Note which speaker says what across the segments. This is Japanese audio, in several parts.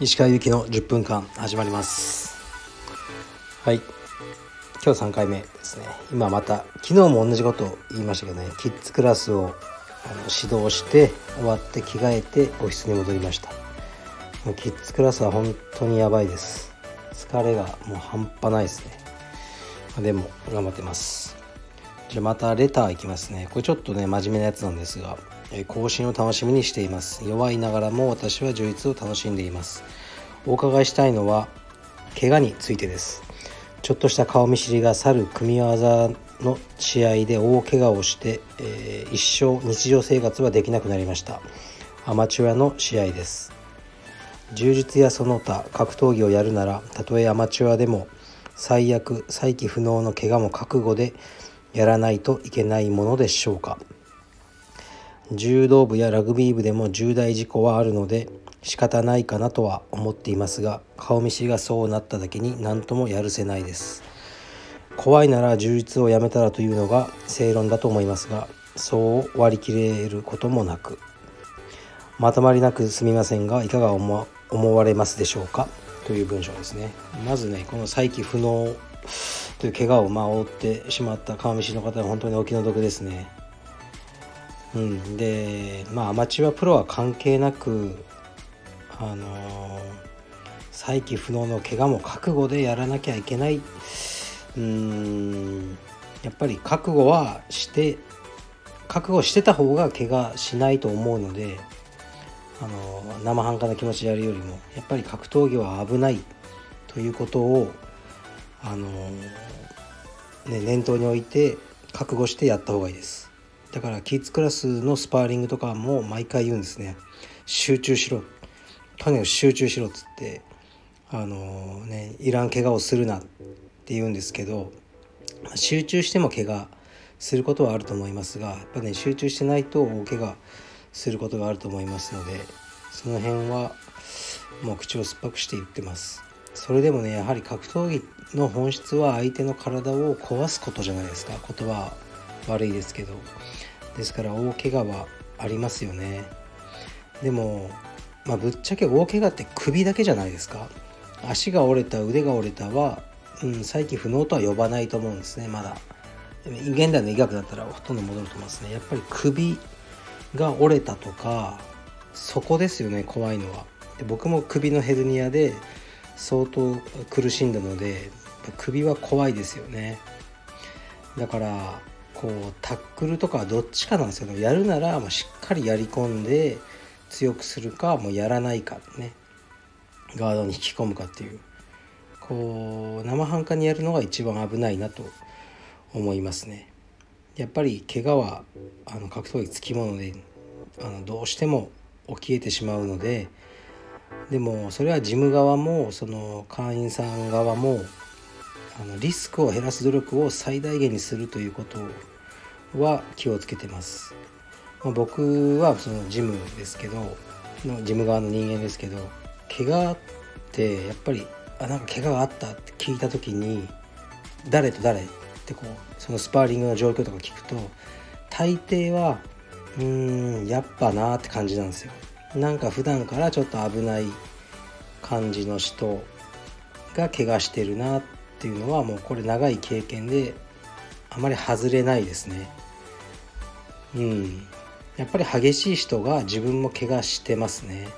Speaker 1: 石川由紀の10分間始まります。はい。今日3回目ですね。今また昨日も同じことを言いましたけどね。キッズクラスをあの指導して終わって着替えてオフィスに戻りました。もうキッズクラスは本当にやばいです。疲れがもう半端ないですね。でも頑張ってます。じゃまたレターいきますね。これちょっとね真面目なやつなんですがえ更新を楽しみにしています。弱いながらも私は充実を楽しんでいます。お伺いしたいのは怪我についてです。ちょっとした顔見知りが去る組み技の試合で大怪我をして、えー、一生日常生活はできなくなりました。アマチュアの試合です。柔術やその他格闘技をやるならたとえアマチュアでも最悪再起不能の怪我も覚悟でやらないといけないものでしょうか。柔道部やラグビー部でも重大事故はあるので仕方ないかなとは思っていますが顔見知りがそうなっただけに何ともやるせないです。怖いなら充実をやめたらというのが正論だと思いますがそう割り切れることもなく。まとまりなくすみませんがいかが思われますでしょうか？という文章ですね。まずねこの再起不能という怪我をまあ負ってしまった顔見知りの方は本当にお気の毒ですね。うん、でまあアマチュアプロは関係なくあのー、再起不能の怪我も覚悟でやらなきゃいけない。うん。やっぱり覚悟はして覚悟してた方が怪我しないと思うのであの、生半可な気持ちでやるよりもやっぱり格闘技は危ないということをあの、ね、念頭に置いて覚悟してやった方がいいです。だからキッズクラスのスパーリングとかも毎回言うんですね。集中しろ。とにかく集中しろっつってあのー、ねいらん怪我をするなって言うんですけど集中しても怪我することはあると思いますがやっぱね集中してないと大怪我することがあると思いますのでその辺はもう口を酸っぱくして言ってます。それでもねやはり格闘技の本質は相手の体を壊すことじゃないですか。言葉悪いですけど。ですから大怪我はありますよね。でも、まあ、ぶっちゃけ大怪我って首だけじゃないですか。足が折れた腕が折れたは、うん、再起不能とは呼ばないと思うんですねまだ。現代の医学だったらほとんど戻ると思いますね。やっぱり首が折れたとかそこですよね怖いのは。で僕も首のヘルニアで相当苦しんだので首は怖いですよね。だからこうタックルとかどっちかなんですけどやるならもうしっかりやり込んで強くするかもうやらないかね。ガードに引き込むかっていう。こう生半可にやるのが一番危ないなと思いますね。やっぱり怪我はあの格闘技つきものであのどうしても起きえてしまうのででもそれは事務側もその会員さん側もあのリスクを減らす努力を最大限にするということは気をつけてます。まあ、僕はそのジムですけどのジム側の人間ですけど怪我ってやっぱりあなんか怪我があったって聞いた時に誰と誰ってこうそのスパーリングの状況とか聞くと大抵はうーんやっぱなって感じなんですよ。なんか普段からちょっと危ない感じの人が怪我してるなっていうのはもうこれ長い経験であまり外れないですね。うん、やっぱり激しい人が自分も怪我してますね。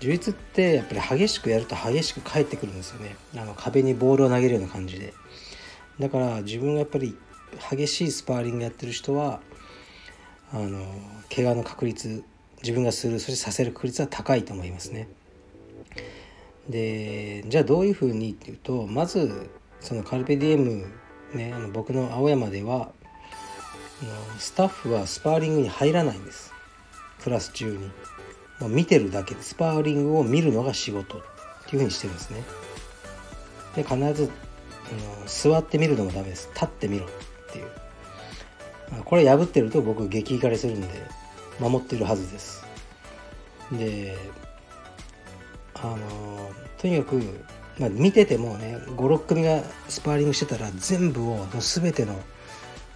Speaker 1: 充実ってやっぱり激しくやると激しく返ってくるんですよね。あの壁にボールを投げるような感じで。だから自分がやっぱり激しいスパーリングやってる人はあの怪我の確率自分がするそしてさせる確率は高いと思いますね。でじゃあどういうふうにっていうとまずそのカルペディエムねあの僕の青山ではスタッフはスパーリングに入らないんです。クラス中に。もう見てるだけでスパーリングを見るのが仕事っていうふうにしてるんですね。で必ずあの座ってみるのもダメです。立ってみろっていう。これ破ってると僕激怒りするんで守ってるはずです。であのとにかく、まあ、見ててもね56組がスパーリングしてたら全部を全ての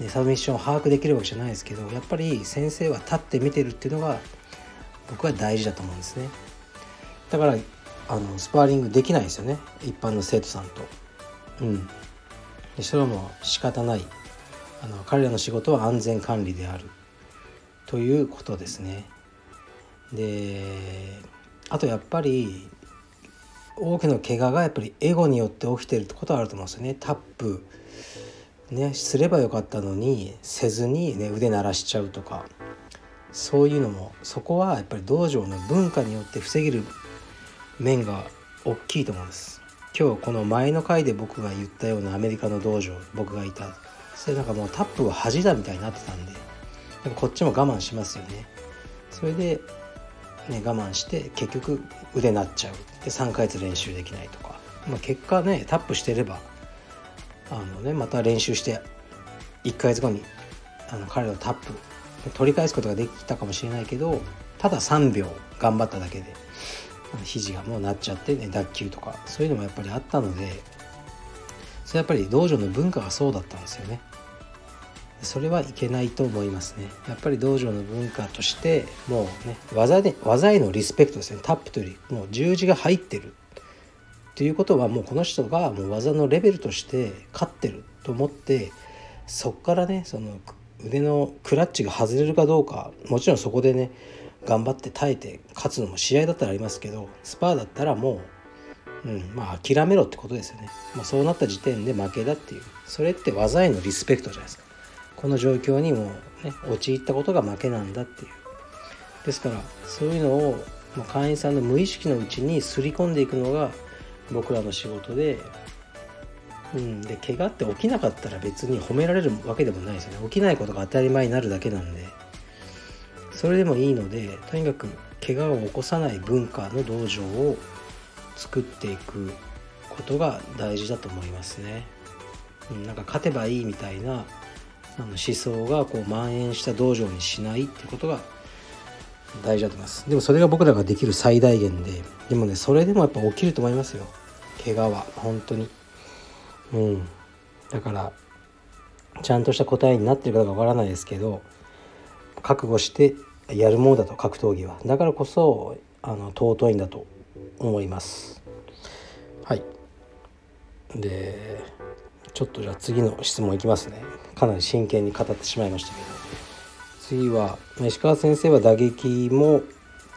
Speaker 1: ね、サブミッションを把握できるわけじゃないですけどやっぱり先生は立って見てるっていうのが僕は大事だと思うんですね。だからあのスパーリングできないですよね。一般の生徒さんと。うん。でそれはもう仕方ない。あの彼らの仕事は安全管理である。ということですね。であとやっぱり多くの怪我がやっぱりエゴによって起きてるってことはあると思うんですよね。タップ。ねすればよかったのにせずに、ね、腕鳴らしちゃうとか。そういうのもそこはやっぱり道場の文化によって防げる面が大きいと思うんです。今日この前の回で僕が言ったようなアメリカの道場僕がいた。それなんかもうタップは恥だみたいになってたんで。でもこっちも我慢しますよね。それで、ね、我慢して結局腕なっちゃう。で3ヶ月練習できないとか、まあ、結果ねタップしてればあの、ね、また練習して1ヶ月後にあの彼のタップ取り返すことができたかもしれないけどただ3秒頑張っただけで肘がもうなっちゃってね脱臼とかそういうのもやっぱりあったのでそれやっぱり道場の文化がそうだったんですよね。それはいけないと思いますね。やっぱり道場の文化としてもうね技で技へのリスペクトですね。タップというよりもう十字が入ってる。っていうことはもうこの人がもう技のレベルとして勝ってると思ってそこからねその腕のクラッチが外れるかどうかもちろんそこでね頑張って耐えて勝つのも試合だったらありますけどスパーだったらもう、うん、まあ諦めろってことですよね、まあ、そうなった時点で負けだっていう。それって技へのリスペクトじゃないですか。この状況にもね陥ったことが負けなんだっていう。ですからそういうのを、ま会員さんの無意識のうちにすり込んでいくのが僕らの仕事でうん、で怪我って起きなかったら別に褒められるわけでもないですよね。起きないことが当たり前になるだけなんで。それでもいいのでとにかく怪我を起こさない文化の道場を作っていくことが大事だと思いますね。うん、なんか勝てばいいみたいなあの思想がこう蔓延した道場にしないってことが大事だと思います。でもそれが僕らができる最大限ででもねそれでもやっぱ起きると思いますよ。怪我は本当に。うん。だからちゃんとした答えになってるかどうかわからないですけど覚悟してやるものだと格闘技は。だからこそあの尊いんだと思います。はい。でちょっとじゃあ次の質問いきますね。かなり真剣に語ってしまいましたけど。次は石川先生は打撃も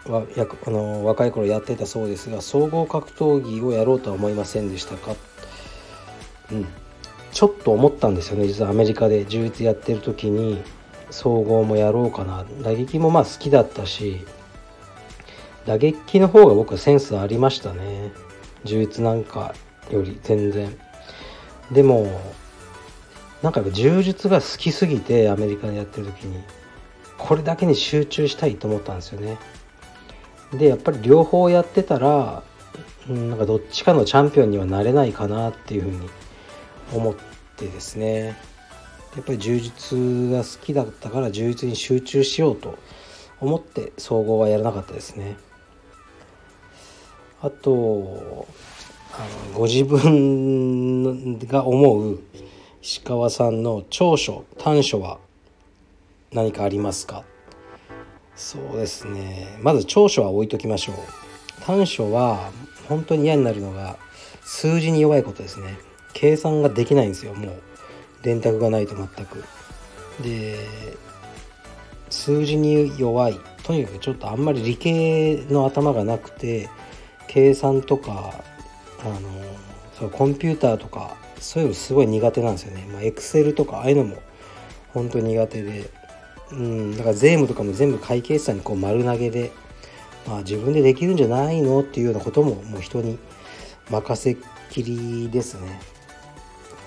Speaker 1: はやあの若い頃やってたそうですが総合格闘技をやろうとは思いませんでしたか？うん。ちょっと思ったんですよね。実はアメリカで充実やってる時に総合もやろうかな。打撃もまあ好きだったし打撃の方が僕はセンスありましたね。充実なんかより全然。でもなんか柔術が好きすぎてアメリカでやってる時にこれだけに集中したいと思ったんですよね。でやっぱり両方やってたらなんかどっちかのチャンピオンにはなれないかなっていうふうに思ってですね。やっぱり柔術が好きだったから柔術に集中しようと思って総合はやらなかったですね。あとあのご自分が思う石川さんの長所短所は何かありますか？そうですね。まず長所は置いときましょう。短所は本当に嫌になるのが数字に弱いことですね。計算ができないんですよもう。電卓がないと全く。で数字に弱い。とにかくちょっとあんまり理系の頭がなくて計算とかあのそうコンピューターとかそういうのすごい苦手なんですよね。まあエクセルとかああいうのも本当苦手で。うんだから税務とかも全部会計士さんにこう丸投げでまあ自分でできるんじゃないのっていうようなことももう人に任せっきりですね。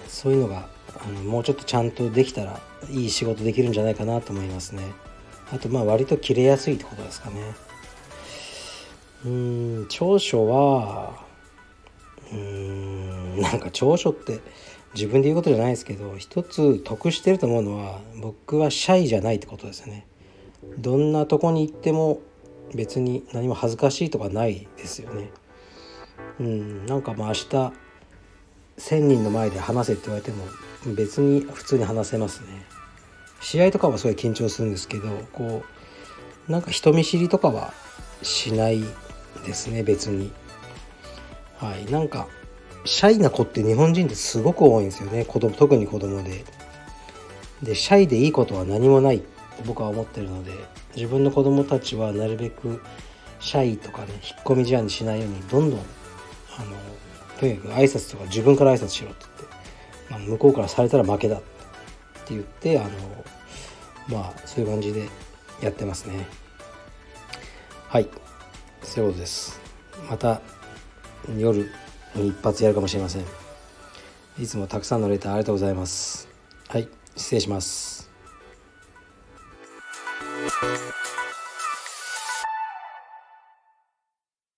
Speaker 1: そういうのがあのもうちょっとちゃんとできたらいい仕事できるんじゃないかなと思いますね。あとまあ割と切れやすいってことですかね。うん長所はうーんなんか長所って自分で言うことじゃないですけど一つ得してると思うのは僕はシャイじゃないってことですね。どんなとこに行っても別に何も恥ずかしいとかないですよね。うんなんかまあ明日1,000人の前で話せって言われても別に普通に話せますね。試合とかはすごい緊張するんですけどこうなんか人見知りとかはしないですね別に。はい。なんかシャイな子って日本人ってすごく多いんですよね。子供特に子供で。でシャイでいいことは何もないって僕は思ってるので自分の子供たちはなるべくシャイとかね引っ込み思案にしないようにどんどんあのとにかく挨拶とか自分から挨拶しろって言って、まあ、向こうからされたら負けだって言ってあのまあそういう感じでやってますね。はい。そういうことです。また夜一発やるかもしれません。いつもたくさんのレターありがとうございます。はい失礼します。